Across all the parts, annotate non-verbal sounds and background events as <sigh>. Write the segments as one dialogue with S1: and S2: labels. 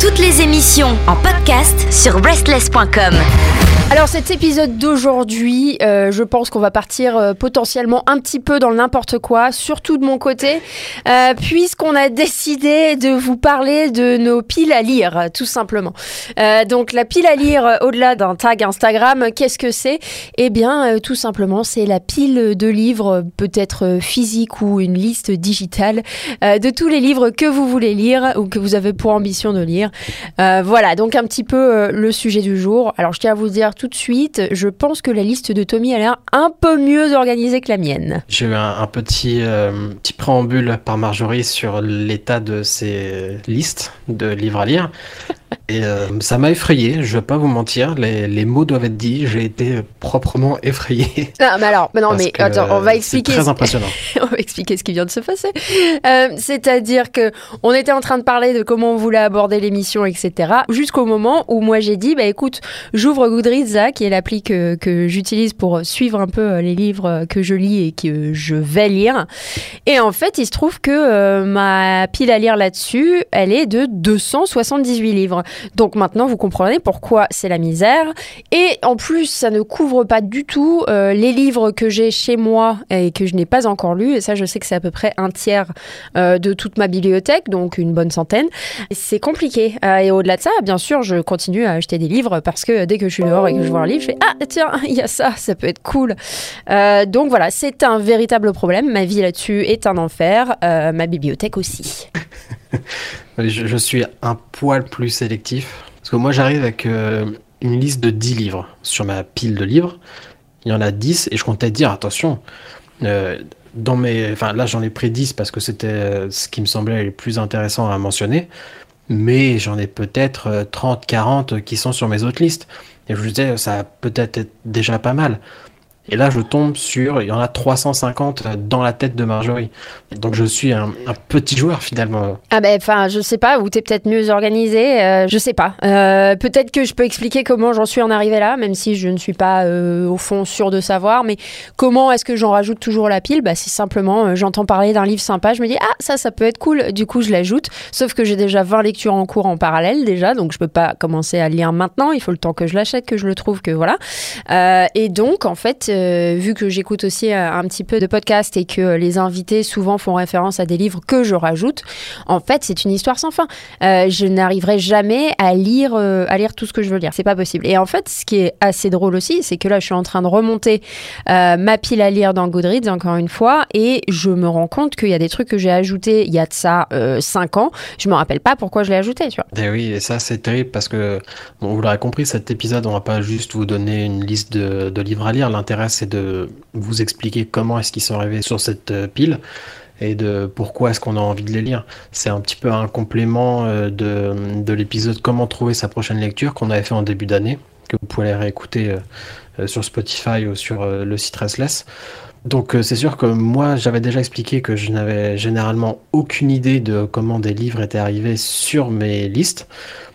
S1: Toutes les émissions en podcast sur breastless.com.
S2: Alors cet épisode d'aujourd'hui, euh, je pense qu'on va partir euh, potentiellement un petit peu dans n'importe quoi, surtout de mon côté, euh, puisqu'on a décidé de vous parler de nos piles à lire, tout simplement. Donc la pile à lire, au-delà d'un tag Instagram, qu'est-ce que c'est? Eh bien, tout simplement, c'est la pile de livres, peut-être physique ou une liste digitale, de tous les livres que vous voulez lire ou que vous avez pour ambition de lire. Euh, voilà, donc un petit peu euh, le sujet du jour. Alors je tiens à vous dire tout de suite, je pense que la liste de Tommy a l'air un peu mieux organisée que la mienne.
S3: J'ai eu un, petit, euh, petit préambule par Marjorie sur l'état de ses listes de livres à lire. Et euh, ça m'a effrayé, je vais pas vous mentir, les, les mots doivent être dits, j'ai été proprement effrayé. <laughs>
S2: Ah, mais alors, mais non, mais attends, on va
S3: c'est
S2: expliquer.
S3: très impressionnant. <laughs>
S2: on va expliquer ce qui vient de se passer. Euh, C'est-à-dire que on était en train de parler de comment on voulait aborder l'émission, etc. Jusqu'au moment où moi j'ai dit, bah écoute, j'ouvre Goodreads, qui est l'appli que, que j'utilise pour suivre un peu euh, les livres que je lis et que je vais lire. Et en fait, il se trouve que euh, ma pile à lire là-dessus, elle est de 278 livres. Donc maintenant, vous comprenez pourquoi c'est la misère. Et en plus, ça ne couvre pas du tout euh, les livres que j'ai chez moi et que je n'ai pas encore lus. Et ça, je sais que c'est à peu près un tiers euh, de toute ma bibliothèque, donc une bonne centaine. C'est compliqué. Euh, et au-delà de ça, bien sûr, je continue à acheter des livres parce que dès que je suis dehors et que je vois un livre, je fais Ah, tiens, <laughs> il y a ça, ça peut être cool. Donc voilà, c'est un véritable problème. Ma vie là-dessus est un enfer. Ma bibliothèque aussi. <laughs> <laughs>
S3: Je, suis un poil plus sélectif, parce que moi j'arrive avec euh, une liste de 10 livres sur ma pile de livres. Il y en a 10 et je comptais dire, attention, euh, dans mes, là j'en ai pris 10 parce que c'était euh, ce qui me semblait le plus intéressant à mentionner, mais j'en ai peut-être euh, 30, 40 qui sont sur mes autres listes. Et je me disais, ça peut-être être déjà pas mal. Et là, je tombe sur, il y en a 350 dans la tête de Marjorie. Donc je suis un, petit joueur finalement.
S2: Ah ben, enfin, je sais pas, ou t'es peut-être mieux organisé, euh, je sais pas. Euh, peut-être que je peux expliquer comment j'en suis en arrivé là, même si je ne suis pas euh, au fond sûr de savoir. Mais comment est-ce que j'en rajoute toujours la pile? Bah, c'est simplement, j'entends parler d'un livre sympa, je me dis ah ça, ça peut être cool. Du coup, je l'ajoute. Sauf que j'ai déjà 20 lectures en cours en parallèle déjà, donc je peux pas commencer à lire maintenant. Il faut le temps que je l'achète, que je le trouve, que voilà. Et donc, en fait, euh, vu que j'écoute aussi euh, un petit peu de podcast et que euh, les invités souvent font référence à des livres que je rajoute, en fait, c'est une histoire sans fin. Je n'arriverai jamais à lire, à lire tout ce que je veux lire. C'est pas possible. Et en fait, ce qui est assez drôle aussi, c'est que là, je suis en train de remonter ma pile à lire dans Goodreads, encore une fois, et je me rends compte qu'il y a des trucs que j'ai ajoutés il y a de ça 5 ans. Je me rappelle pas pourquoi je l'ai ajouté, tu vois.
S3: Et oui, et ça c'est terrible parce que, vous l'aurez compris, cet épisode, on va pas juste vous donner une liste de, de livres à lire. L'intérêt, c'est de vous expliquer comment est-ce qu'ils sont arrivés sur cette euh, pile et de pourquoi est-ce qu'on a envie de les lire. C'est un petit peu un complément euh, de, de l'épisode Comment trouver sa prochaine lecture qu'on avait fait en début d'année, que vous pouvez aller réécouter euh, sur Spotify ou sur le site Restless. Donc euh, c'est sûr que moi j'avais déjà expliqué que je n'avais généralement aucune idée de comment des livres étaient arrivés sur mes listes.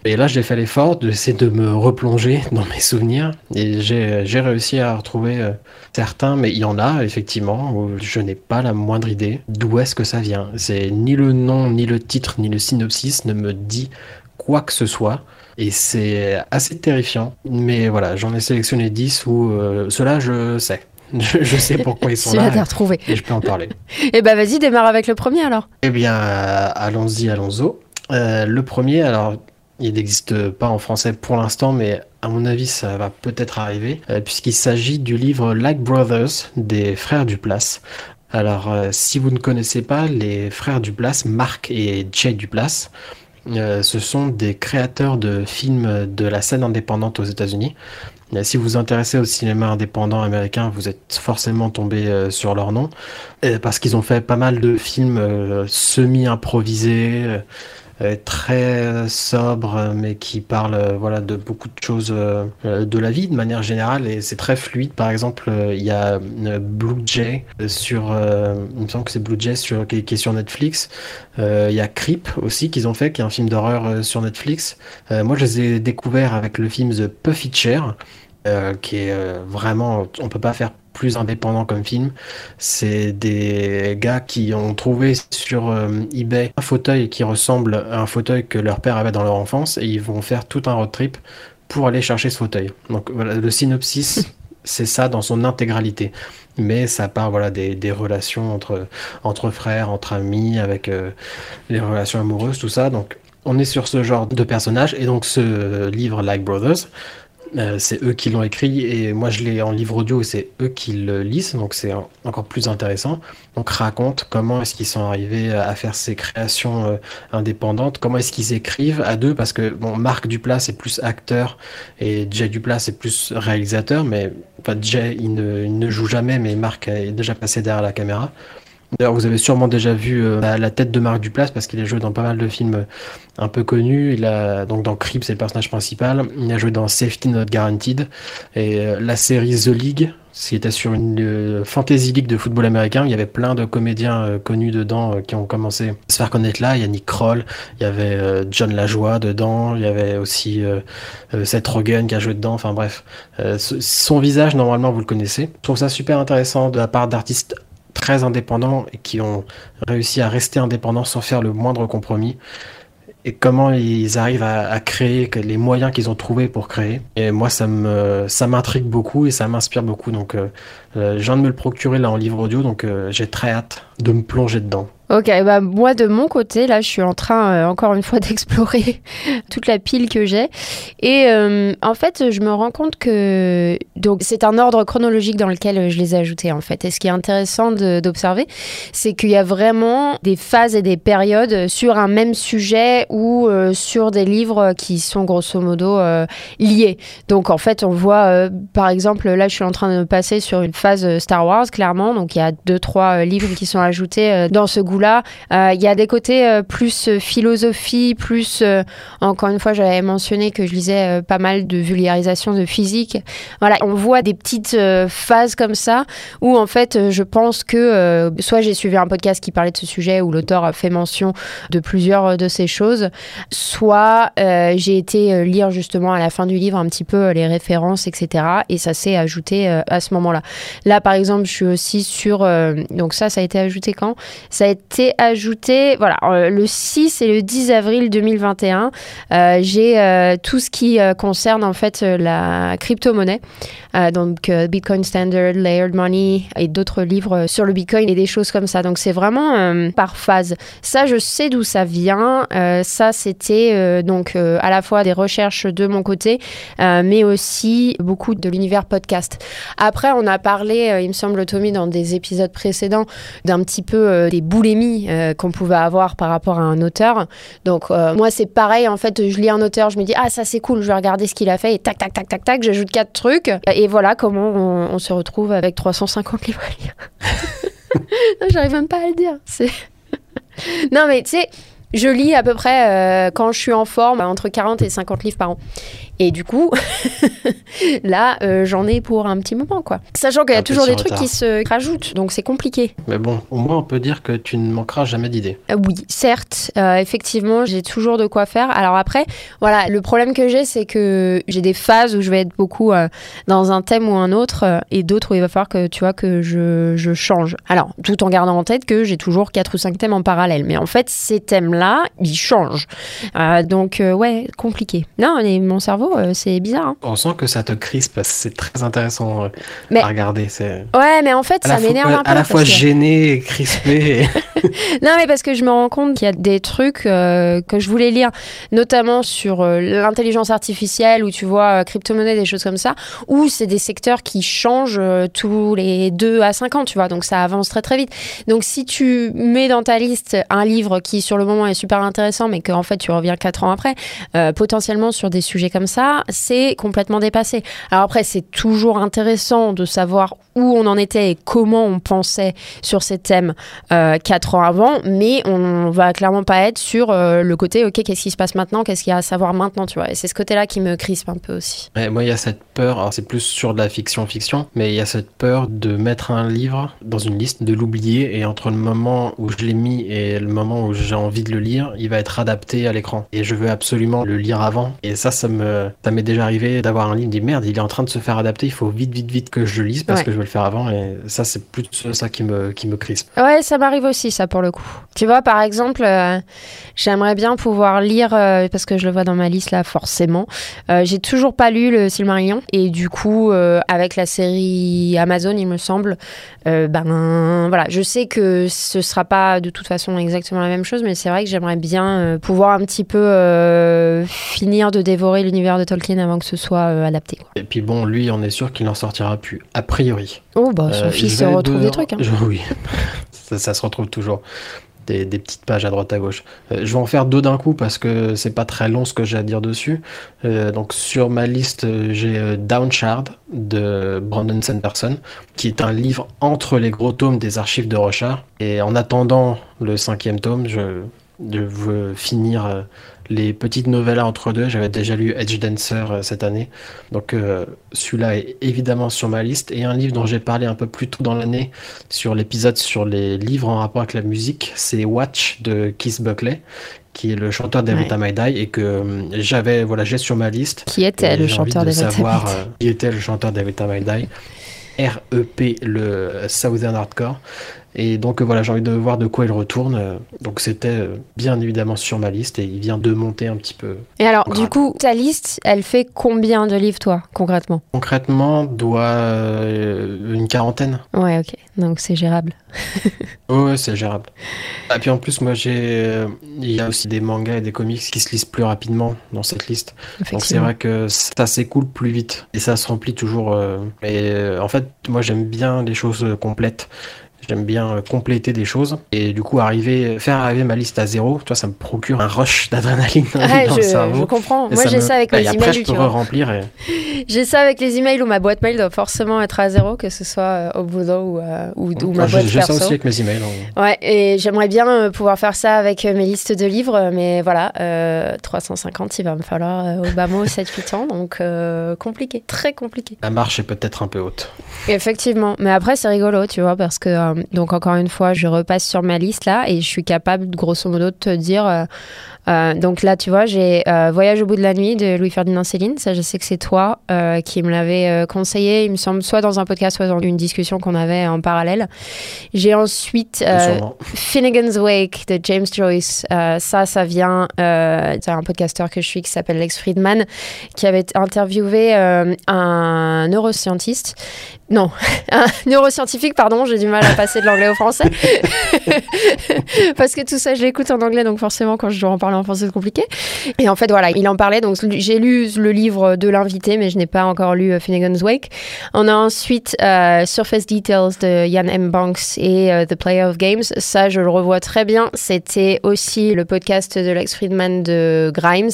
S3: Et là j'ai fait l'effort d'essayer de me replonger <laughs> dans mes souvenirs et j'ai réussi à retrouver euh, certains, mais il y en a effectivement où je n'ai pas la moindre idée d'où est-ce que ça vient. C'est ni le nom, ni le titre, ni le synopsis ne me dit quoi que ce soit. Et c'est assez terrifiant. Mais voilà, j'en ai sélectionné 10 où euh, ceux-là, je sais. <laughs> Je, je sais pourquoi ils sont <laughs> là
S2: retrouvé.
S3: et je peux en parler. <laughs>
S2: Et bah, vas-y, démarre avec le premier alors.
S3: Eh bien, euh, allons-y, allons-y. Euh, le premier, alors, il n'existe pas en français pour l'instant, mais à mon avis, ça va peut-être arriver, euh, puisqu'il s'agit du livre Like Brothers des frères Duplass. Alors, euh, si vous ne connaissez pas les frères Duplass, Marc et Jay Duplass, euh, ce sont des créateurs de films de la scène indépendante aux États-Unis. Si vous vous intéressez au cinéma indépendant américain, vous êtes forcément tombé euh, sur leur nom, parce qu'ils ont fait pas mal de films euh, semi-improvisés, euh, très euh, sobres, euh, mais qui parlent euh, voilà, de beaucoup de choses de la vie de manière générale, et c'est très fluide. Par exemple, il y a Blue Jay sur, il me semble que c'est Blue Jay sur, qui, est sur Netflix. Il y a Creep aussi qu'ils ont fait, qui est un film d'horreur sur Netflix. Moi, je les ai découverts avec le film The Puffy Chair, qui est vraiment, on peut pas faire plus indépendant comme film. C'est des gars qui ont trouvé sur euh, eBay un fauteuil qui ressemble à un fauteuil que leur père avait dans leur enfance et ils vont faire tout un road trip pour aller chercher ce fauteuil. Donc voilà, le synopsis, <laughs> c'est ça dans son intégralité. Mais ça part voilà, des, relations entre, entre frères, entre amis, avec euh, les relations amoureuses, tout ça. Donc on est sur ce genre de personnage. Et donc ce livre, Like Brothers, euh, c'est eux qui l'ont écrit et moi je l'ai en livre audio et c'est eux qui le lisent, donc c'est encore plus intéressant. Donc raconte comment est-ce qu'ils sont arrivés à faire ces créations euh, indépendantes, comment est-ce qu'ils écrivent à deux, parce que bon, Marc Duplas c'est plus acteur et Jay Duplas c'est plus réalisateur, mais enfin, Jay il ne joue jamais, mais Marc est déjà passé derrière la caméra. D'ailleurs, vous avez sûrement déjà vu euh, la, la tête de Marc Duplass parce qu'il a joué dans pas mal de films euh, un peu connus. Il a donc dans Creep, c'est le personnage principal. Il a joué dans Safety Not Guaranteed et euh, la série The League, qui était sur une fantasy league de football américain. Il y avait plein de comédiens connus dedans qui ont commencé à se faire connaître là. Il y a Nick Kroll, il y avait John Lajoie dedans, il y avait aussi Seth Rogen qui a joué dedans. Enfin bref, son visage normalement vous le connaissez. Je trouve ça super intéressant de la part d'artistes très indépendants et qui ont réussi à rester indépendants sans faire le moindre compromis. Et comment ils arrivent à, créer, les moyens qu'ils ont trouvés pour créer. Et moi, ça me, ça m'intrigue beaucoup et ça m'inspire beaucoup. Donc, euh, euh, je viens de me le procurer là en livre audio, donc euh, j'ai très hâte de me plonger dedans.
S2: Ok, bah moi de mon côté, là, je suis en train euh, encore une fois <laughs> d'explorer toute la pile que j'ai, et euh, en fait, je me rends compte que donc c'est un ordre chronologique dans lequel euh, je les ai ajoutés en fait. Et ce qui est intéressant d'observer, c'est qu'il y a vraiment des phases et des périodes sur un même sujet ou sur des livres qui sont grosso modo liés. Donc en fait, on voit, par exemple, là, je suis en train de passer sur une phase Star Wars, clairement. Donc il y a deux, trois livres qui sont ajoutés dans ce goût-là. Euh, Il y a des côtés euh, plus euh, philosophie, plus, encore une fois, j'avais mentionné que je lisais pas mal de vulgarisation de physique. Voilà, on voit des petites phases comme ça où en fait, je pense que soit j'ai suivi un podcast qui parlait de ce sujet où l'auteur a fait mention de plusieurs de ces choses, soit j'ai été lire justement à la fin du livre un petit peu les références, etc. Et ça s'est ajouté à ce moment-là. Là, par exemple, je suis aussi sur. donc, ça, ça a été ajouté quand? Ça a été ajouté, voilà, euh, le 6 et le 10 avril 2021. Euh, j'ai euh, tout ce qui concerne en fait la crypto-monnaie. Donc, Bitcoin Standard, Layered Money et d'autres livres sur le Bitcoin et des choses comme ça. Donc, c'est vraiment par phase. Ça, je sais d'où ça vient. Ça, c'était donc à la fois des recherches de mon côté, mais aussi beaucoup de l'univers podcast. Après, on a parlé, il me semble, Tommy, dans des épisodes précédents, d'un petit peu des euh, qu'on pouvait avoir par rapport à un auteur. Donc, euh, moi, c'est pareil. En fait, je lis un auteur, je me dis, ah, ça c'est cool, je vais regarder ce qu'il a fait, et tac, tac, tac, tac, tac, j'ajoute quatre trucs. Et voilà comment on, se retrouve avec 350 livres à lire. <laughs> J'arrive même pas à le dire. C'est. <laughs> non, mais tu sais. Je lis à peu près, euh, quand je suis en forme, entre 40 et 50 livres par an. Et du coup, <laughs> là, euh, j'en ai pour un petit moment, quoi. Sachant qu'il y a
S3: Un
S2: toujours des trucs qui se rajoutent, donc c'est compliqué.
S3: Mais bon, au moins on peut dire que tu ne manqueras jamais d'idées.
S2: Euh, oui, certes, effectivement, j'ai toujours de quoi faire. Alors après, voilà, le problème que j'ai, c'est que j'ai des phases où je vais être beaucoup dans un thème ou un autre, et d'autres où il va falloir que tu vois que je, je change. Alors, tout en gardant en tête que j'ai toujours quatre ou cinq thèmes en parallèle. Mais en fait, ces thèmes-là, ils changent. Euh, donc, euh, ouais, compliqué. Non, mais mon cerveau, euh, c'est bizarre. hein.
S3: On sent que ça te crispe, parce que c'est très intéressant
S2: Mais-
S3: à regarder.
S2: Ouais, mais en fait, ça m'énerve un peu.
S3: à la fois
S2: que-
S3: gêné et crispé. et- <laughs> <laughs>
S2: Non, mais parce que je me rends compte qu'il y a des trucs que je voulais lire, notamment sur l'intelligence artificielle, ou tu vois, crypto-monnaie, des choses comme ça, où c'est des secteurs qui changent tous les 2 à 5 ans, tu vois, donc ça avance très très vite. Donc si tu mets dans ta liste un livre qui sur le moment super intéressant, mais qu'en fait tu reviens 4 ans après, euh, potentiellement sur des sujets comme ça, c'est complètement dépassé. Alors après, c'est toujours intéressant de savoir où on en était et comment on pensait sur ces thèmes euh, quatre ans avant, mais on va clairement pas être sur euh, le côté, ok, qu'est-ce qui se passe maintenant, qu'est-ce qu'il y a à savoir maintenant, tu vois. Et c'est ce côté-là qui me crispe un peu aussi.
S3: Moi, il y a cette peur, c'est plus sur de la fiction-fiction, mais il y a cette peur de mettre un livre dans une liste, de l'oublier, et entre le moment où je l'ai mis et le moment où j'ai envie de le lire, il va être adapté à l'écran. Et je veux absolument le lire avant. Et ça, ça me, ça m'est déjà arrivé d'avoir un livre, dit merde, il est en train de se faire adapter, il faut vite, vite, vite que je le lise parce
S2: Ouais.
S3: que je vais le faire avant. Et ça, c'est plus ça qui me, qui me crispe.
S2: Ouais, ça m'arrive aussi, ça, pour le coup. Tu vois, par exemple, euh, j'aimerais bien pouvoir lire, euh, parce que je le vois dans ma liste là, forcément. Euh, J'ai toujours pas lu le Silmarillion. Et du coup, avec la série Amazon, il me semble, ben voilà, je sais que ce sera pas de toute façon exactement la même chose, mais c'est vrai que j'aimerais bien euh, pouvoir un petit peu euh, finir de dévorer l'univers de Tolkien avant que ce soit euh, adapté. quoi.
S3: Et puis bon, lui, on est sûr qu'il n'en sortira plus, a priori.
S2: Oh, bah, son fils retrouve
S3: de-
S2: des trucs. hein.
S3: Je- <laughs> oui, ça, ça se retrouve toujours. Des, des petites pages à droite à gauche. Euh, je vais en faire deux d'un coup parce que c'est pas très long ce que j'ai à dire dessus. Euh, donc sur ma liste, j'ai euh, Downshard de Brandon Sanderson, qui est un livre entre les gros tomes des archives de Rochard. Et en attendant le cinquième tome, je, veux finir euh, les petites novellas entre deux. J'avais déjà lu Edge Dancer euh, cette année. Donc euh, celui-là est évidemment sur ma liste. Et un livre dont j'ai parlé un peu plus tôt dans l'année sur l'épisode sur les livres en rapport avec la musique, c'est Watch de Keith Buckley, qui est le chanteur d'Every
S2: Ouais.
S3: I Die et que j'avais, voilà, j'ai sur ma liste.
S2: Qui était le chanteur
S3: de
S2: des
S3: savoir euh, qui était le chanteur Die. REP, le Southern Hardcore. Et donc euh, voilà, j'ai envie de voir de quoi il retourne. Euh, Donc c'était euh, bien évidemment sur ma liste et il vient de monter un petit peu.
S2: Et alors, du coup, ta liste, elle fait combien de livres, toi, concrètement?
S3: Concrètement, doit euh, une quarantaine.
S2: Ouais, ok. Donc, c'est gérable. <laughs>
S3: Ouais, ouais, c'est gérable. Et puis en plus, moi j'ai, il y a aussi des mangas et des comics qui se lisent plus rapidement dans cette liste. Donc c'est vrai que ça s'écoule plus vite et ça se remplit toujours. euh, Et euh, en fait, moi j'aime bien les choses complètes. J'aime bien euh, compléter des choses et du coup arriver, faire arriver ma liste à zéro, toi ça me procure un rush <laughs> d'adrénaline dans
S2: Ouais,
S3: le
S2: je,
S3: cerveau.
S2: je comprends.
S3: Et
S2: Moi, j'ai
S3: me-
S2: ça avec mes
S3: après, je
S2: emails,
S3: peux
S2: tu vois.
S3: remplir et <laughs>
S2: J'ai ça avec les emails où ma boîte mail doit forcément être à zéro, que ce soit euh, au boulot ou, euh, ou, ou ma boîte
S3: j'ai ça aussi avec mes emails. on-
S2: Ouais, et j'aimerais bien euh, pouvoir faire ça avec mes listes de livres, mais voilà, euh, 350, il va me falloir euh, au bas mot <laughs> 7-8 ans, donc compliqué, très compliqué.
S3: La marche est peut-être un peu haute.
S2: Effectivement, mais après c'est rigolo, tu vois, parce que donc encore une fois, je repasse sur ma liste là et je suis capable, grosso modo, de te dire. euh, euh, donc là, tu vois, j'ai euh, Voyage au bout de la nuit de Louis-Ferdinand Céline. Ça, je sais que c'est toi euh, qui me l'avais conseillé, il me semble, soit dans un podcast, soit dans une discussion qu'on avait en parallèle. J'ai ensuite. Finnegan's Wake de James Joyce. Ça, ça vient. Euh, c'est un podcasteur que je suis qui s'appelle Lex Friedman, qui avait interviewé un neuroscientiste. Non, <laughs> un neuroscientifique, pardon, j'ai du mal à passer de l'anglais au français. <laughs> Parce que tout ça, je l'écoute en anglais, donc forcément, quand je dois en parler en français, c'est compliqué. Et en fait, voilà, il en parlait. Donc, j'ai lu le livre de l'invité, mais je n'ai pas encore lu euh, Finnegan's Wake. On a ensuite euh, Surface Details de Ian M. Banks et euh, The Player of Games. Ça, je le revois très bien. C'était aussi le podcast de Lex Friedman de Grimes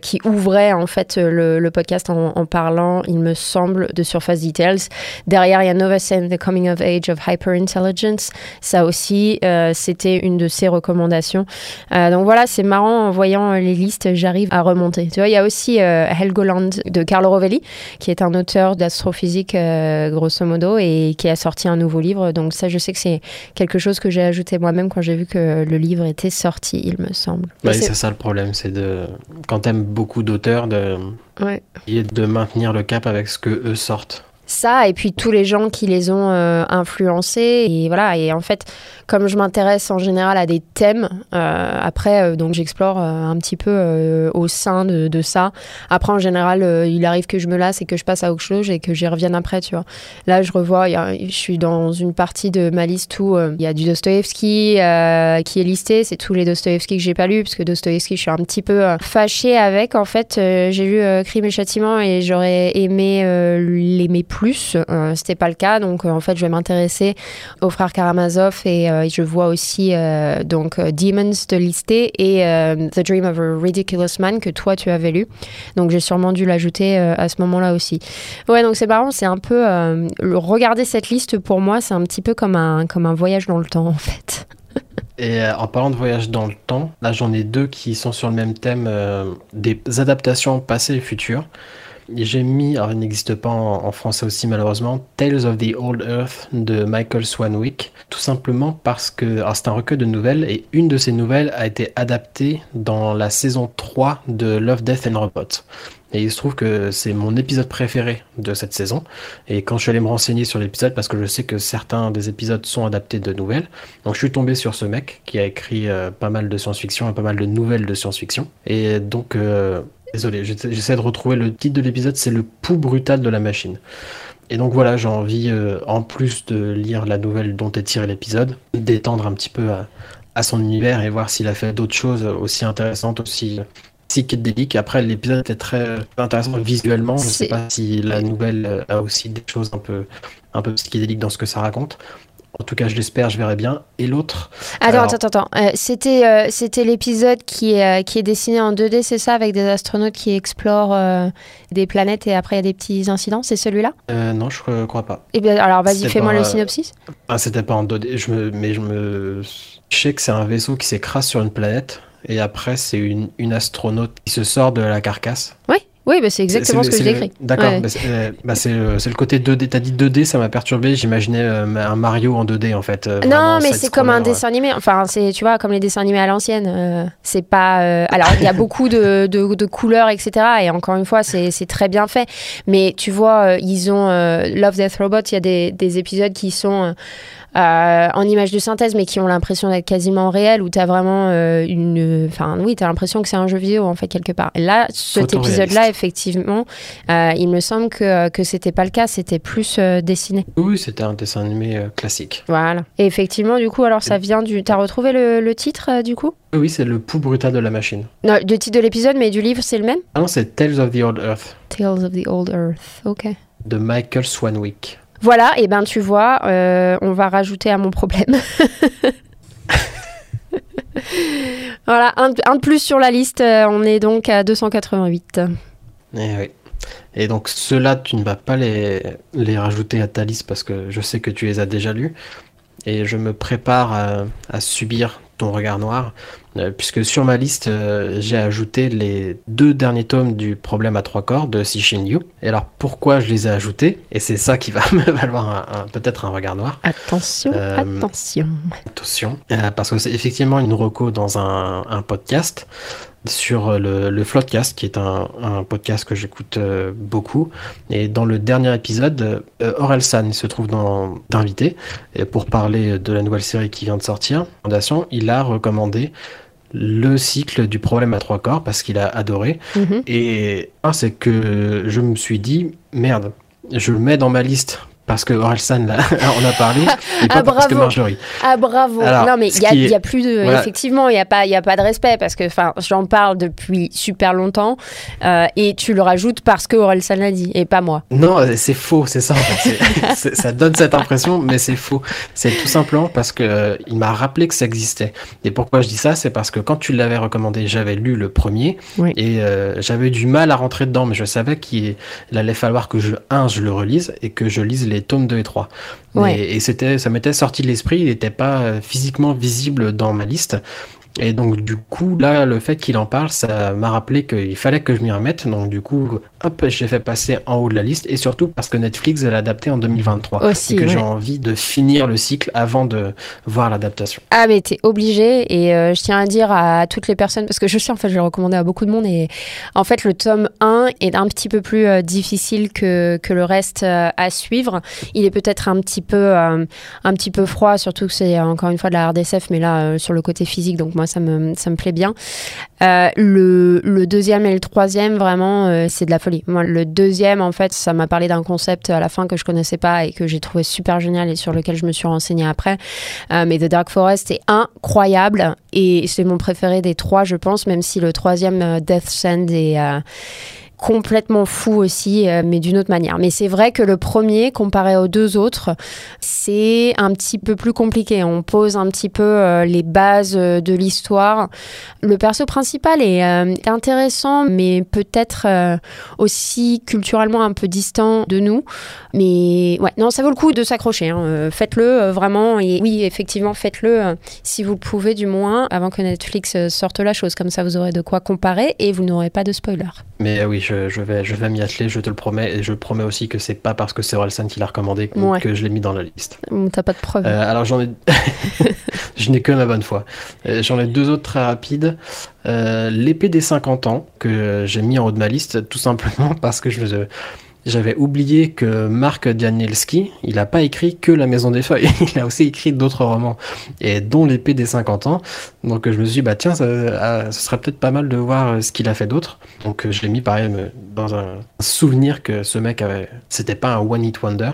S2: qui ouvrait en fait le, podcast en parlant, il me semble, de Surface Details. Derrière, il y a Nova Sen, The Coming of Age of Hyperintelligence. Ça aussi, euh, c'était une de ses recommandations. Euh, donc voilà, c'est marrant en voyant les listes, j'arrive à remonter. Tu vois, il y a aussi euh, Helgoland de Carlo Rovelli, qui est un auteur d'astrophysique grosso modo et qui a sorti un nouveau livre. Donc ça, je sais que c'est quelque chose que j'ai ajouté moi-même quand j'ai vu que le livre était sorti, il me semble.
S3: Ouais,
S2: Et c'est-
S3: ça le problème, c'est de quand t'aimes beaucoup d'auteurs de
S2: ouais.
S3: de maintenir le cap avec ce que eux sortent.
S2: Ça, et puis tous les gens qui les ont euh, influencés. Et voilà, et en fait, comme je m'intéresse en général à des thèmes, euh, après, euh, donc j'explore un petit peu au sein de, ça. Après, en général, il arrive que je me lasse et que je passe à autre chose et que j'y revienne après, tu vois. Là, je revois, je suis dans une partie de ma liste où il y a du Dostoevsky qui est listé. C'est tous les Dostoevsky que j'ai pas lu, parce que Dostoevsky, je suis un petit peu fâchée avec. En fait, j'ai lu Crime et Châtiment et j'aurais aimé l'aimer plus. Euh, C'était pas le cas, donc euh, en fait, je vais m'intéresser aux frères Karamazov et euh, je vois aussi euh, donc Demons de listé et The Dream of a Ridiculous Man que toi tu avais lu. Donc j'ai sûrement dû l'ajouter à ce moment-là aussi. Ouais, donc c'est marrant, c'est un peu regarder cette liste pour moi, c'est un petit peu comme un comme un voyage dans le temps en fait. <laughs>
S3: Et en parlant de voyage dans le temps, là j'en ai deux qui sont sur le même thème, des adaptations passées et futures. J'ai mis, alors il n'existe pas en, français aussi malheureusement, Tales of the Old Earth de Michael Swanwick, tout simplement parce que c'est un recueil de nouvelles et une de ces nouvelles a été adaptée dans la saison 3 de Love, Death and Robots. Et il se trouve que c'est mon épisode préféré de cette saison. Et quand je suis allé me renseigner sur l'épisode, parce que je sais que certains des épisodes sont adaptés de nouvelles, donc je suis tombé sur ce mec qui a écrit euh, pas mal de science-fiction et pas mal de nouvelles de science-fiction. Et donc, euh, désolé, j'essaie de retrouver le titre de l'épisode, c'est Le pouls brutal de la machine. Et donc voilà, j'ai envie, euh, en plus de lire la nouvelle dont est tiré l'épisode, d'étendre un petit peu à, à son univers et voir s'il a fait d'autres choses aussi intéressantes, aussi psychédélique. Après, l'épisode était très intéressant visuellement. Je ne sais pas si la nouvelle a aussi des choses un peu, un peu psychédéliques dans ce que ça raconte. En tout cas, je l'espère, je verrai bien. Et l'autre.
S2: Attends, attends, attends. Euh, c'était, euh, c'était l'épisode qui est, euh, qui est dessiné en 2D, c'est ça, avec des astronautes qui explorent des planètes et après il y a des petits incidents. C'est celui-là?
S3: Non, je crois pas.
S2: Eh bien, alors, vas-y, fais-moi le synopsis.
S3: Ah, c'était pas en 2D. Je me, mais je me. Je sais que c'est un vaisseau qui s'écrase sur une planète et après c'est une, une, astronaute qui se sort de la carcasse.
S2: Oui. Oui, bah c'est exactement ce que j'ai écrit.
S3: D'accord, ouais. bah bah c'est le côté 2D. T'as dit 2D, ça m'a perturbé. J'imaginais euh, un Mario en 2D en fait. Euh,
S2: non, mais c'est comme un dessin animé. Enfin, c'est tu vois, comme les dessins animés à l'ancienne. Euh, c'est pas. Euh, alors, il y a <laughs> beaucoup de, de, de, couleurs, etc. Et encore une fois, c'est très bien fait. Mais tu vois, ils ont Love Death Robot. Il y a des, des épisodes qui sont euh, en images de synthèse, mais qui ont l'impression d'être quasiment réelles, où tu as vraiment euh, une. Enfin, oui, tu as l'impression que c'est un jeu vidéo, en fait, quelque part. là, cet épisode-là, effectivement, euh, il me semble que, que c'était pas le cas, c'était plus dessiné.
S3: Oui, c'était un dessin animé classique.
S2: Voilà. Et effectivement, du coup, alors ça vient du. T'as retrouvé le, le titre, du coup?
S3: Oui, c'est le pouls brutal de la machine.
S2: Non, le titre de l'épisode, mais du livre, c'est le même?
S3: Ah non, c'est Tales of the Old Earth.
S2: Tales of the Old Earth, ok.
S3: De Michael Swanwick.
S2: Voilà, et ben tu vois, euh, on va rajouter à mon problème. <laughs> voilà, un, de plus sur la liste, euh, on est donc à 288.
S3: Et eh oui. Et donc ceux-là, tu ne vas pas les, rajouter à ta liste parce que je sais que tu les as déjà lus. Et je me prépare à, subir ton regard noir, puisque sur ma liste, euh, j'ai ajouté les deux derniers tomes du problème à trois corps de Sishin Yu. Et alors, pourquoi je les ai ajoutés? Et c'est ça qui va <laughs> me valoir peut-être un regard noir.
S2: Attention, euh, attention.
S3: Attention, euh, parce que c'est effectivement une reco dans un, un podcast sur le, le Floodcast, qui est un, un podcast que j'écoute euh, beaucoup. Et dans le dernier épisode, euh, Aurel San se trouve d'invité pour parler de la nouvelle série qui vient de sortir. Fondation, il a recommandé le cycle du problème à trois corps parce qu'il a adoré. Mm -hmm. Et un, c'est que je me suis dit, merde, je le mets dans ma liste parce que Orelsan là, on <laughs> a parlé, et pas
S2: ah,
S3: parce que Marjorie.
S2: Ah bravo.
S3: Alors,
S2: non mais il y, a plus de, voilà. effectivement, il y a pas, il y a pas de respect parce que, enfin, j'en parle depuis super longtemps euh, et tu le rajoutes parce que Orelsan l'a dit et pas moi.
S3: Non, c'est faux, c'est ça. En fait. c est, <laughs> ça donne cette impression, mais c'est faux. C'est tout simplement parce que euh, il m'a rappelé que ça existait. Et pourquoi je dis ça, c'est parce que quand tu l'avais recommandé, j'avais lu le premier
S2: oui.
S3: et euh, j'avais du mal à rentrer dedans, mais je savais qu'il allait falloir que je un, je le relise et que je lise les les tomes 2 et 3.
S2: Ouais.
S3: Et, et c'était, ça m'était sorti de l'esprit, il n'était pas physiquement visible dans ma liste. Et donc du coup, là, le fait qu'il en parle, ça m'a rappelé qu'il fallait que je m'y remette. Donc du coup, hop, j'ai fait passer en haut de la liste. Et surtout parce que Netflix l'a adapté en 2023.
S2: Aussi,
S3: et que
S2: ouais.
S3: j'ai envie de finir le cycle avant de voir l'adaptation.
S2: Ah mais t'es obligé. Et euh, je tiens à dire à toutes les personnes, parce que je sais, en fait, je l'ai recommandé à beaucoup de monde. Et en fait, le tome 1 est un petit peu plus euh, difficile que, que le reste euh, à suivre. Il est peut-être un petit peu un petit peu froid, surtout que c'est encore une fois de la RDSF, mais là, sur le côté physique. Donc moi, ça me, ça me plaît bien. Le, le, deuxième et le troisième, vraiment, c'est de la folie. Moi, le deuxième, en fait, ça m'a parlé d'un concept à la fin que je connaissais pas et que j'ai trouvé super génial et sur lequel je me suis renseignée après. Euh, mais The Dark Forest est incroyable et c'est mon préféré des trois, je pense, même si le troisième, euh, Death Sand, est complètement fou aussi, euh, mais d'une autre manière. Mais c'est vrai que le premier, comparé aux deux autres, c'est un petit peu plus compliqué. On pose un petit peu euh, les bases euh, de l'histoire. Le perso principal est intéressant, mais peut-être aussi culturellement un peu distant de nous. Mais ouais, non, ça vaut le coup de s'accrocher. Hein. Faites-le vraiment. Et oui, effectivement, faites-le si vous le pouvez, du moins, avant que Netflix sorte la chose. Comme ça, vous aurez de quoi comparer et vous n'aurez pas de spoiler.
S3: Mais oui, je, je vais, je vais m'y atteler, je te le promets. Et je promets aussi que c'est pas parce que c'est Orelsan qui l'a recommandé que,
S2: Ouais.
S3: que je l'ai mis dans la liste.
S2: Hum, T'as pas de preuves.
S3: Euh, alors j'en ai, <laughs> je n'ai que ma bonne foi. Euh, j'en ai deux autres très rapides. Euh, L'épée des 50 ans que j'ai mis en haut de ma liste, tout simplement parce que je j'avais oublié que Marc Danielski, il n'a pas écrit que La Maison des Feuilles, <laughs> il a aussi écrit d'autres romans, et dont L'épée des 50 ans. Donc je me suis dit, bah tiens, ah, ce serait peut-être pas mal de voir euh, ce qu'il a fait d'autre. Donc euh, je l'ai mis pareil dans un souvenir que ce mec avait. C'était pas un one hit wonder.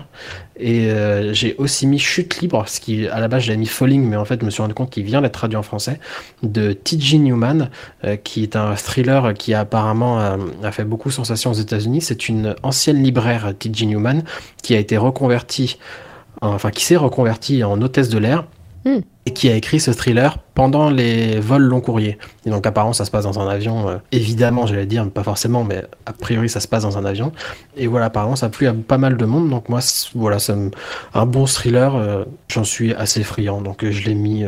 S3: Et euh, j'ai aussi mis Chute libre, ce qui à la base j'avais mis Falling, mais en fait je me suis rendu compte qu'il vient d'être traduit en français, de T.J. Newman, qui est un thriller qui apparemment a fait beaucoup sensation aux États-Unis. C'est une ancienne libraire, T.J. Newman, qui a été reconvertie, en- enfin qui s'est reconvertie en hôtesse de l'air.
S2: Hmm.
S3: Et qui a écrit ce thriller pendant les vols long courriers. Et donc apparemment ça se passe dans un avion, euh, évidemment j'allais dire, mais pas forcément, mais a priori ça se passe dans un avion. Et voilà, apparemment ça a plu à pas mal de monde, donc moi voilà, ça me- un bon thriller, euh, j'en suis assez friand, donc euh, je l'ai mis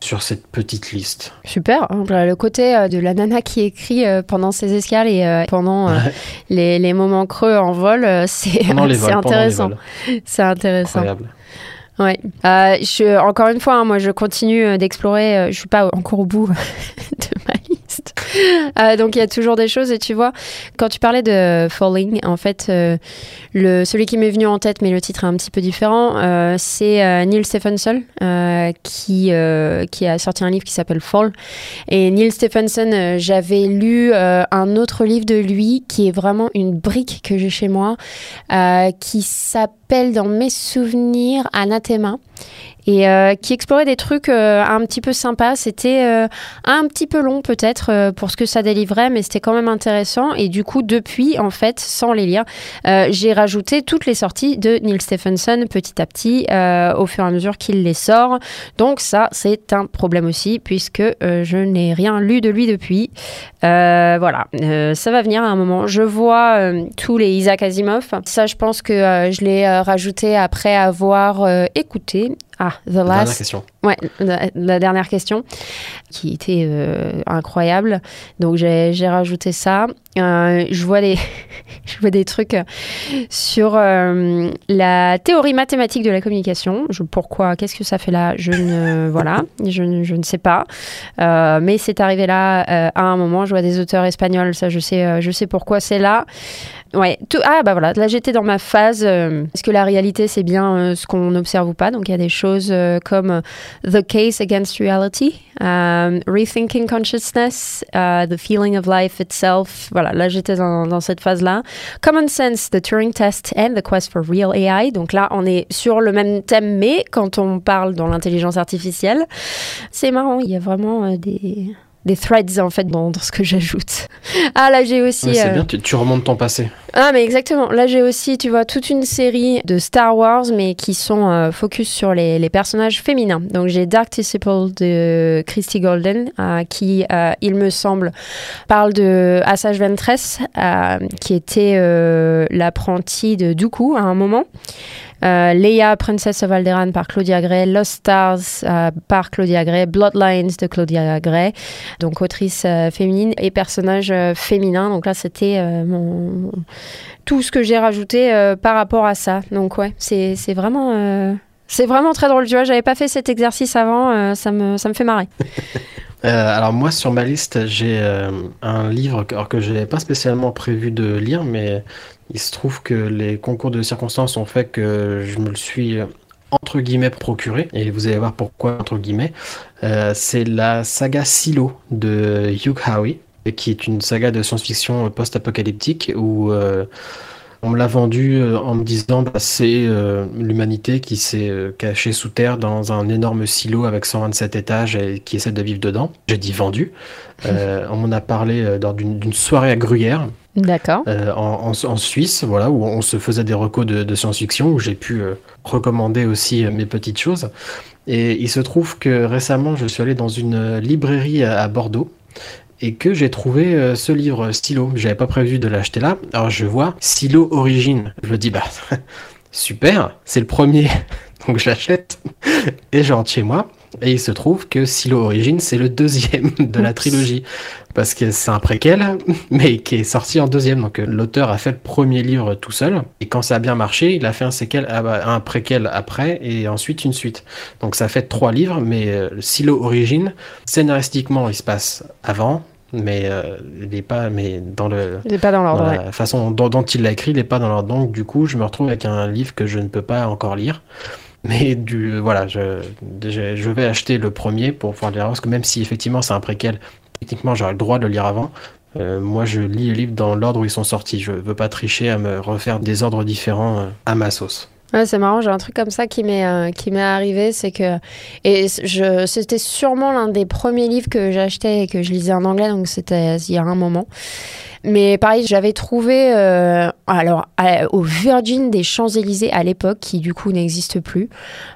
S3: sur cette petite liste.
S2: Super. Le côté euh, de la nana qui écrit euh, pendant ses escales et euh, pendant les, les moments creux en vol, c'est <laughs> intéressant. C'est intéressant.
S3: Incroyable.
S2: Ouais. Euh, je, encore une fois, hein, moi, je continue d'explorer. je suis pas encore au bout <laughs> de ma Euh, donc, il y a toujours des choses. Et tu vois, quand tu parlais de Falling, en fait, euh, le, celui qui m'est venu en tête, mais le titre est un petit peu différent, euh, c'est Neil Stephenson qui, qui a sorti un livre qui s'appelle Fall. Et Neil Stephenson, j'avais lu un autre livre de lui qui est vraiment une brique que j'ai chez moi, qui s'appelle dans mes souvenirs Anathema et euh, qui explorait des trucs euh, un petit peu sympas. C'était euh, un petit peu long peut-être pour ce que ça délivrait, mais c'était quand même intéressant. Et du coup, depuis, en fait, sans les lire, j'ai rajouté toutes les sorties de Neil Stephenson petit à petit au fur et à mesure qu'il les sort. Donc ça, c'est un problème aussi puisque je n'ai rien lu de lui depuis. Voilà, ça va venir à un moment. Je vois tous les Isaac Asimov. Ça, je pense que je l'ai rajouté après avoir écouté. Ah, The
S3: Dernière
S2: Last.
S3: question.
S2: Ouais, la, la dernière question, qui était euh, incroyable. Donc j'ai rajouté ça. Euh, je vois des, <laughs> je vois des trucs sur euh, la théorie mathématique de la communication. Je, pourquoi Qu'est-ce que ça fait là? Je ne <laughs> voilà, je, ne- je ne sais pas. Mais c'est arrivé là à un moment. Je vois des auteurs espagnols. Ça, je sais, je sais pourquoi c'est là. Ouais. Ah bah voilà. Là, j'étais dans ma phase. euh, Est-ce que la réalité c'est bien euh, ce qu'on observe ou pas? Donc il y a des choses euh, comme The Case Against Reality, Rethinking Consciousness, uh, The Feeling of Life Itself. Voilà, là j'étais dans, cette phase-là. Common Sense, The Turing Test and The Quest for Real AI. Donc là, on est sur le même thème, mais quand on parle dans l'intelligence artificielle, c'est marrant, il y a vraiment des, des threads en fait dans, dans ce que j'ajoute. Ah là j'ai aussi...
S3: C'est
S2: euh,
S3: bien, tu, tu remontes ton passé.
S2: ah mais exactement. Là j'ai aussi, tu vois, toute une série de Star Wars, mais qui sont euh, focus sur les, les personnages féminins. Donc j'ai Dark Disciple de Christy Golden, euh, qui, euh, il me semble, parle de Asajj Ventress, qui était l'apprentie de Dooku à un moment. Euh, Leia, Princess of Alderaan par Claudia Gray, Lost Stars euh, par Claudia Gray, Bloodlines de Claudia Gray, donc autrice euh, féminine et personnage féminin. Donc là, c'était tout ce que j'ai rajouté par rapport à ça. Donc ouais, c'est vraiment c'est vraiment très drôle. Tu vois, j'avais pas fait cet exercice avant, ça me ça me fait marrer. <laughs>
S3: Alors moi sur ma liste j'ai un livre que, que je n'avais pas spécialement prévu de lire mais il se trouve que les concours de circonstances ont fait que je me le suis euh, entre guillemets procuré et vous allez voir pourquoi entre guillemets Euh, c'est la saga Silo de Hugh Howey qui est une saga de science-fiction post-apocalyptique où euh, on me l'a vendu euh, en me disant bah, c'est euh, l'humanité qui s'est euh, cachée sous terre dans un énorme silo avec 127 étages et qui essaie de vivre dedans. J'ai dit vendu. Euh, on m'en a parlé euh, lors d'une soirée à Gruyère
S2: D'accord.
S3: euh, en, en- Suisse, voilà, où on se faisait des recos de, science-fiction, où j'ai pu euh, recommander aussi euh, mes petites choses. Et il se trouve que récemment, je suis allé dans une librairie à, Bordeaux et que j'ai trouvé ce livre Stylo. J'avais pas prévu de l'acheter là. Alors je vois Stylo Origine. Je me dis bah <laughs> super, c'est le premier, <laughs> donc je l'achète et je rentre chez moi. Et il se trouve que Silo Origins, c'est le deuxième <laughs> de la trilogie. Parce que c'est un préquel, <laughs> mais qui est sorti en deuxième. Donc l'auteur a fait le premier livre tout seul. Et quand ça a bien marché, il a fait un, séquel, ah bah, un préquel après et ensuite une suite. Donc ça fait trois livres, mais Silo Origins, scénaristiquement, il se passe avant, mais euh, il n'est pas mais dans le
S2: il pas dans l'ordre
S3: la façon dont, il l'a écrit il n'est pas dans l'ordre donc du coup je me retrouve avec un livre que je ne peux pas encore lire mais du voilà je, vais acheter le premier pour pouvoir lire parce que même si effectivement c'est un préquel techniquement j'aurais le droit de le lire avant. Euh, moi je lis les livres dans l'ordre où ils sont sortis. Je veux pas tricher à me refaire des ordres différents euh, à ma sauce.
S2: Ouais, c'est marrant, j'ai un truc comme ça qui m'est euh, qui m'est arrivé, c'est que et je c'était sûrement l'un des premiers livres que j'achetais et que je lisais en anglais, donc c'était il y a un moment. Mais pareil, j'avais trouvé euh, alors au Virgin des Champs-Élysées à l'époque, qui du coup n'existe plus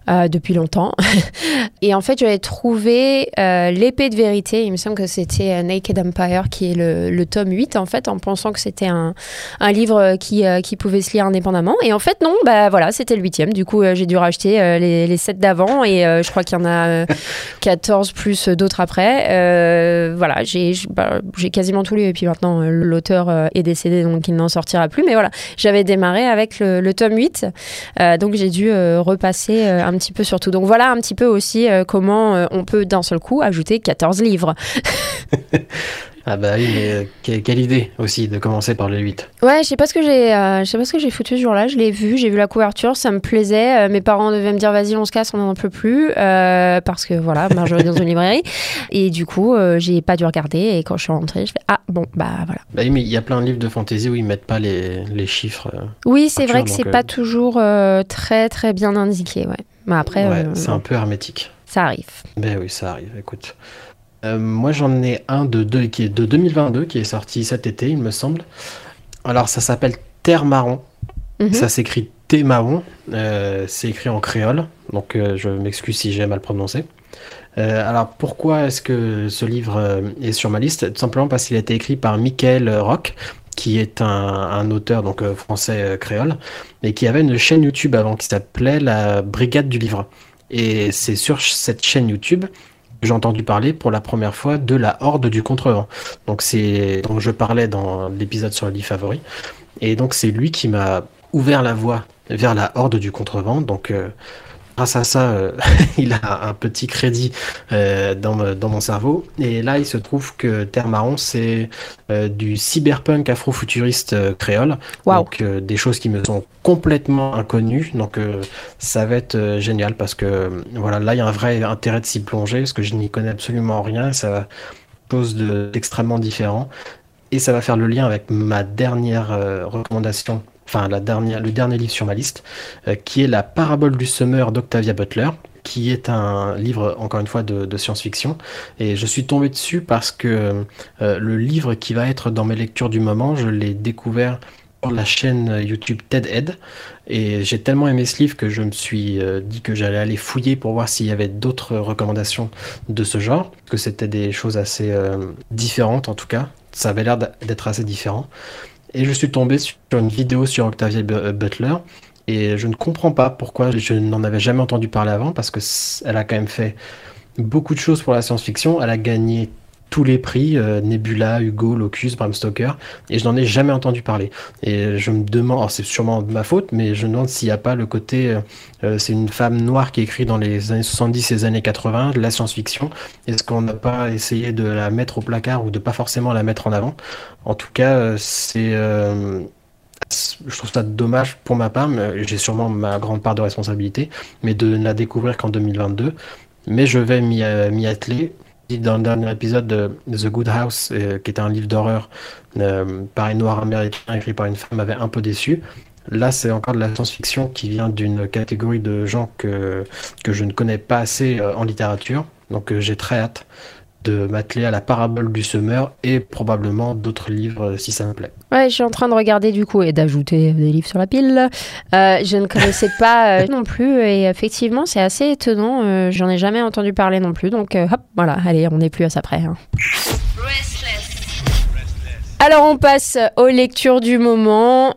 S2: euh, depuis longtemps. <laughs> et en fait, j'avais trouvé euh, l'épée de vérité. Il me semble que c'était Naked Empire, qui est le, le, tome 8 en fait, en pensant que c'était un, livre qui, qui pouvait se lire indépendamment. Et en fait, non, bah voilà, c'était le huitième. Du coup, j'ai dû racheter les, les 7 d'avant et je crois qu'il y en a 14 plus d'autres après. voilà, j'ai bah, quasiment tous les et puis maintenant l'auteur euh, est décédé, donc il n'en sortira plus. Mais voilà, j'avais démarré avec le, tome 8, euh, donc j'ai dû euh, repasser un petit peu sur tout. Donc voilà un petit peu aussi comment on peut d'un seul coup ajouter 14 livres. <laughs>
S3: Ah bah oui, mais euh, quelle, idée aussi de commencer par le 8.
S2: Ouais, je sais pas ce que j'ai, euh, je sais pas ce que j'ai foutu ce jour-là. Je l'ai vu, j'ai vu la couverture, ça me plaisait. Euh, mes parents devaient me dire vas-y, on se casse, on n'en peut plus, parce que voilà, ben, je vais dans une librairie. <laughs> Et du coup, j'ai pas dû regarder. Et quand je suis rentrée, je fais ah bon bah voilà.
S3: Bah oui, mais il y a plein de livres de fantasy où ils mettent pas les, les chiffres.
S2: oui, c'est vrai que c'est pas toujours très très bien indiqué, ouais. Mais après,
S3: ouais, c'est un peu hermétique.
S2: Ça arrive.
S3: Ben oui, ça arrive. Écoute. Euh, moi, j'en ai un de, qui est de 2022 qui est sorti cet été, il me semble. Alors, ça s'appelle Terre Marron. Mhm. Ça s'écrit T marron. Euh, c'est écrit en créole, donc euh, je m'excuse si j'ai mal prononcé. alors, pourquoi est-ce que ce livre est sur ma liste? Tout simplement parce qu'il a été écrit par Michael Rock, qui est un, un auteur donc français créole, et qui avait une chaîne YouTube avant qui s'appelait La Brigade du Livre. Et c'est sur cette chaîne YouTube j'ai entendu parler pour la première fois de la Horde du Contrevent. Donc c'est dont je parlais dans l'épisode sur le livre favori. Et donc c'est lui qui m'a ouvert la voie vers la Horde du Contrevent. Donc euh, grâce à ça, euh, <laughs> il a un petit crédit euh, dans, dans, mon cerveau. Et là, il se trouve que Terre Marron, c'est euh, du cyberpunk afrofuturiste créole. Donc, des choses qui me sont complètement inconnues. Donc, ça va être génial parce que, voilà, là, il y a un vrai intérêt de s'y plonger parce que je n'y connais absolument rien. Ça chose d'extrêmement différent. Et ça va faire le lien avec ma dernière recommandation enfin le dernier livre sur ma liste, euh, qui est La parabole du semeur d'Octavia Butler qui est un livre, encore une fois, de, science-fiction. Et je suis tombé dessus parce que euh, le livre qui va être dans mes lectures du moment, je l'ai découvert sur la chaîne YouTube TED-Ed. Et j'ai tellement aimé ce livre que je me suis euh, dit que j'allais aller fouiller pour voir s'il y avait d'autres recommandations de ce genre, que c'était des choses assez différentes en tout cas. Ça avait l'air d'être assez différent. Et je suis tombé sur une vidéo sur Octavia euh, Butler. Et je ne comprends pas pourquoi je n'en avais jamais entendu parler avant, parce qu'elle a quand même fait beaucoup de choses pour la science-fiction. Elle a gagné tous les prix, euh, Nebula, Hugo, Locus, Bram Stoker, et je n'en ai jamais entendu parler. Et je me demande, c'est sûrement de ma faute, mais je me demande s'il n'y a pas le côté, euh, euh, c'est une femme noire qui écrit dans les années 70 et les années 80 de la science-fiction. Est-ce qu'on n'a pas essayé de la mettre au placard ou de pas forcément la mettre en avant? En tout cas, c'est je trouve ça dommage pour ma part, j'ai sûrement ma grande part de responsabilité, mais de ne la découvrir qu'en 2022. Mais je vais m'y atteler dans le dernier épisode de The Good House, euh, qui était un livre d'horreur euh, par un noir américain écrit par une femme, m'avait un peu déçu. Là, c'est encore de la science-fiction qui vient d'une catégorie de gens que, que je ne connais pas assez euh, en littérature. Donc j'ai très hâte de m'atteler à la parabole du semeur et probablement d'autres livres si ça me plaît.
S2: Ouais, je suis en train de regarder du coup et d'ajouter des livres sur la pile. Euh, je ne connaissais <laughs> pas euh, non plus et effectivement c'est assez étonnant. Euh, J'en ai jamais entendu parler non plus. Donc hop, voilà, allez, on n'est plus à ça près. Hein. Alors on passe aux lectures du moment.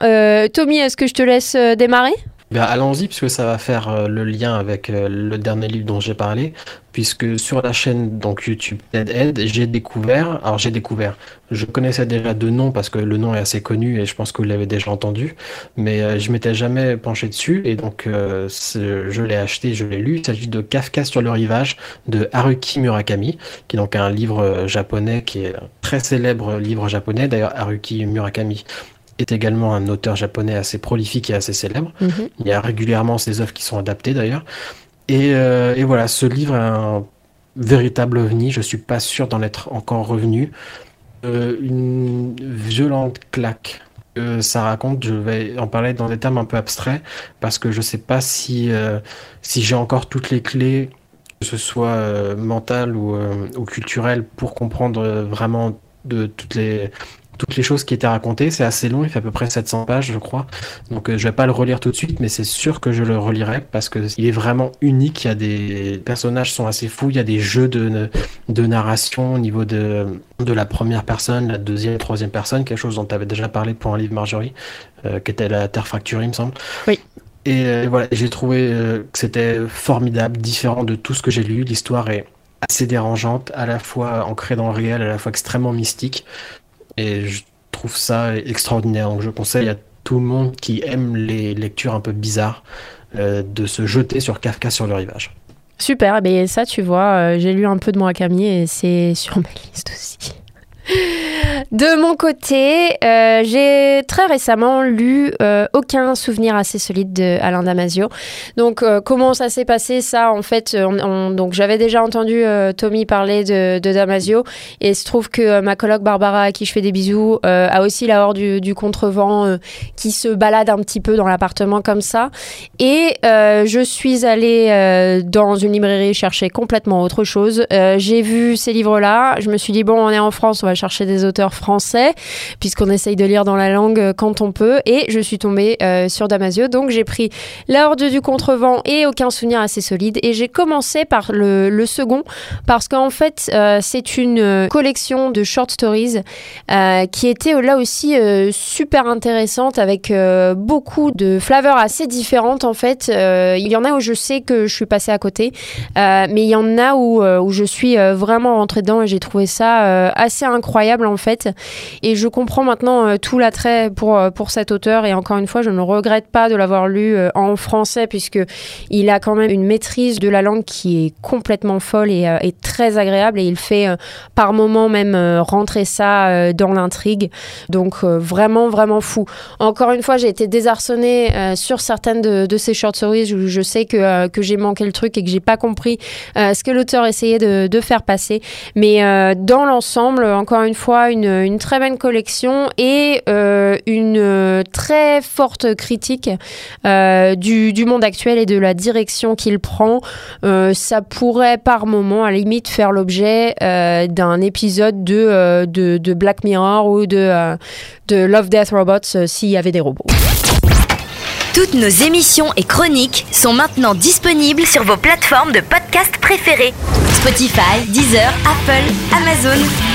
S2: Tommy, est-ce que je te laisse démarrer?
S3: Ben, Allons-y, puisque ça va faire euh, le lien avec euh, le dernier livre dont j'ai parlé, puisque sur la chaîne donc YouTube TED j'ai découvert, alors j'ai découvert, je connaissais déjà de nom parce que le nom est assez connu et je pense que vous l'avez déjà entendu, mais euh, je m'étais jamais penché dessus et donc je l'ai acheté, je l'ai lu. Il s'agit de Kafka sur le rivage de Haruki Murakami, qui est donc un livre japonais qui est un très célèbre livre japonais. D'ailleurs, Haruki Murakami est également un auteur japonais assez prolifique et assez célèbre. Mhm. Il y a régulièrement ses œuvres qui sont adaptées d'ailleurs. Euh, et, voilà, ce livre est un véritable ovni. Je suis pas sûr d'en être encore revenu. Euh, une violente claque. Euh, ça raconte, je vais en parler dans des termes un peu abstraits parce que je sais pas si, si j'ai encore toutes les clés, que ce soit mentales ou, ou culturelles, pour comprendre vraiment de toutes les toutes les choses qui étaient racontées. C'est assez long, il fait à peu près 700 pages, je crois. Donc euh, je vais pas le relire tout de suite, mais c'est sûr que je le relirai parce que il est vraiment unique. Il y a des personnages sont assez fous, il y a des jeux de, de narration au niveau de, de la première personne, la deuxième, troisième personne, quelque chose dont tu avais déjà parlé pour un livre Marjorie, euh, qui était la Terre fracturée, il me semble.
S2: Oui.
S3: Et euh, voilà, j'ai trouvé que c'était formidable, différent de tout ce que j'ai lu. L'histoire est assez dérangeante, à la fois ancrée dans le réel, à la fois extrêmement mystique. Et je trouve ça extraordinaire. Donc je conseille à tout le monde qui aime les lectures un peu bizarres euh, de se jeter sur Kafka sur le rivage.
S2: Super, et eh ça tu vois, euh, j'ai lu un peu de Murakami et c'est sur ma liste aussi. De mon côté, euh, j'ai très récemment lu euh, Aucun souvenir assez solide de Alain Damasio. Donc, euh, comment ça s'est passé Ça, en fait, donc j'avais déjà entendu Tommy parler de, Damasio, et il se trouve que ma coloc Barbara, à qui je fais des bisous, a aussi la horde du, du contrevent qui se balade un petit peu dans l'appartement comme ça. Et je suis allée dans une librairie chercher complètement autre chose. j'ai vu ces livres-là. Je me suis dit bon, on est en France, on va chercher des auteurs français, puisqu'on essaye de lire dans la langue euh, quand on peut. Et je suis tombée euh, sur Damasio. Donc j'ai pris La Horde du Contrevent et Aucun souvenir assez solide. Et j'ai commencé par le, second, parce qu'en fait, euh, c'est une collection de short stories qui était là aussi super intéressante, avec beaucoup de flavors assez différentes en fait. Il y en a où je sais que je suis passée à côté, mais il y en a où, où je suis vraiment rentrée dedans et j'ai trouvé ça assez incroyable en fait. Et je comprends maintenant euh, tout l'attrait pour, euh, pour cet auteur. Et encore une fois, je ne regrette pas de l'avoir lu euh, en français, puisque il a quand même une maîtrise de la langue qui est complètement folle et, très agréable. Et il fait par moments même rentrer ça dans l'intrigue. Donc vraiment, vraiment fou. Encore une fois, j'ai été désarçonnée sur certaines de, de ces short stories où je sais que, que j'ai manqué le truc et que j'ai pas compris ce que l'auteur essayait de, de, faire passer. Mais dans l'ensemble, encore une fois, une, très bonne collection et euh, une euh, très forte critique euh, du, monde actuel et de la direction qu'il prend. ça pourrait par moment, à la limite, faire l'objet d'un épisode de, de, de, Black Mirror ou de, de Love, Death, Robots s'il y avait des robots.
S1: Toutes nos émissions et chroniques sont maintenant disponibles sur vos plateformes de podcast préférées. Spotify, Deezer, Apple, Amazon.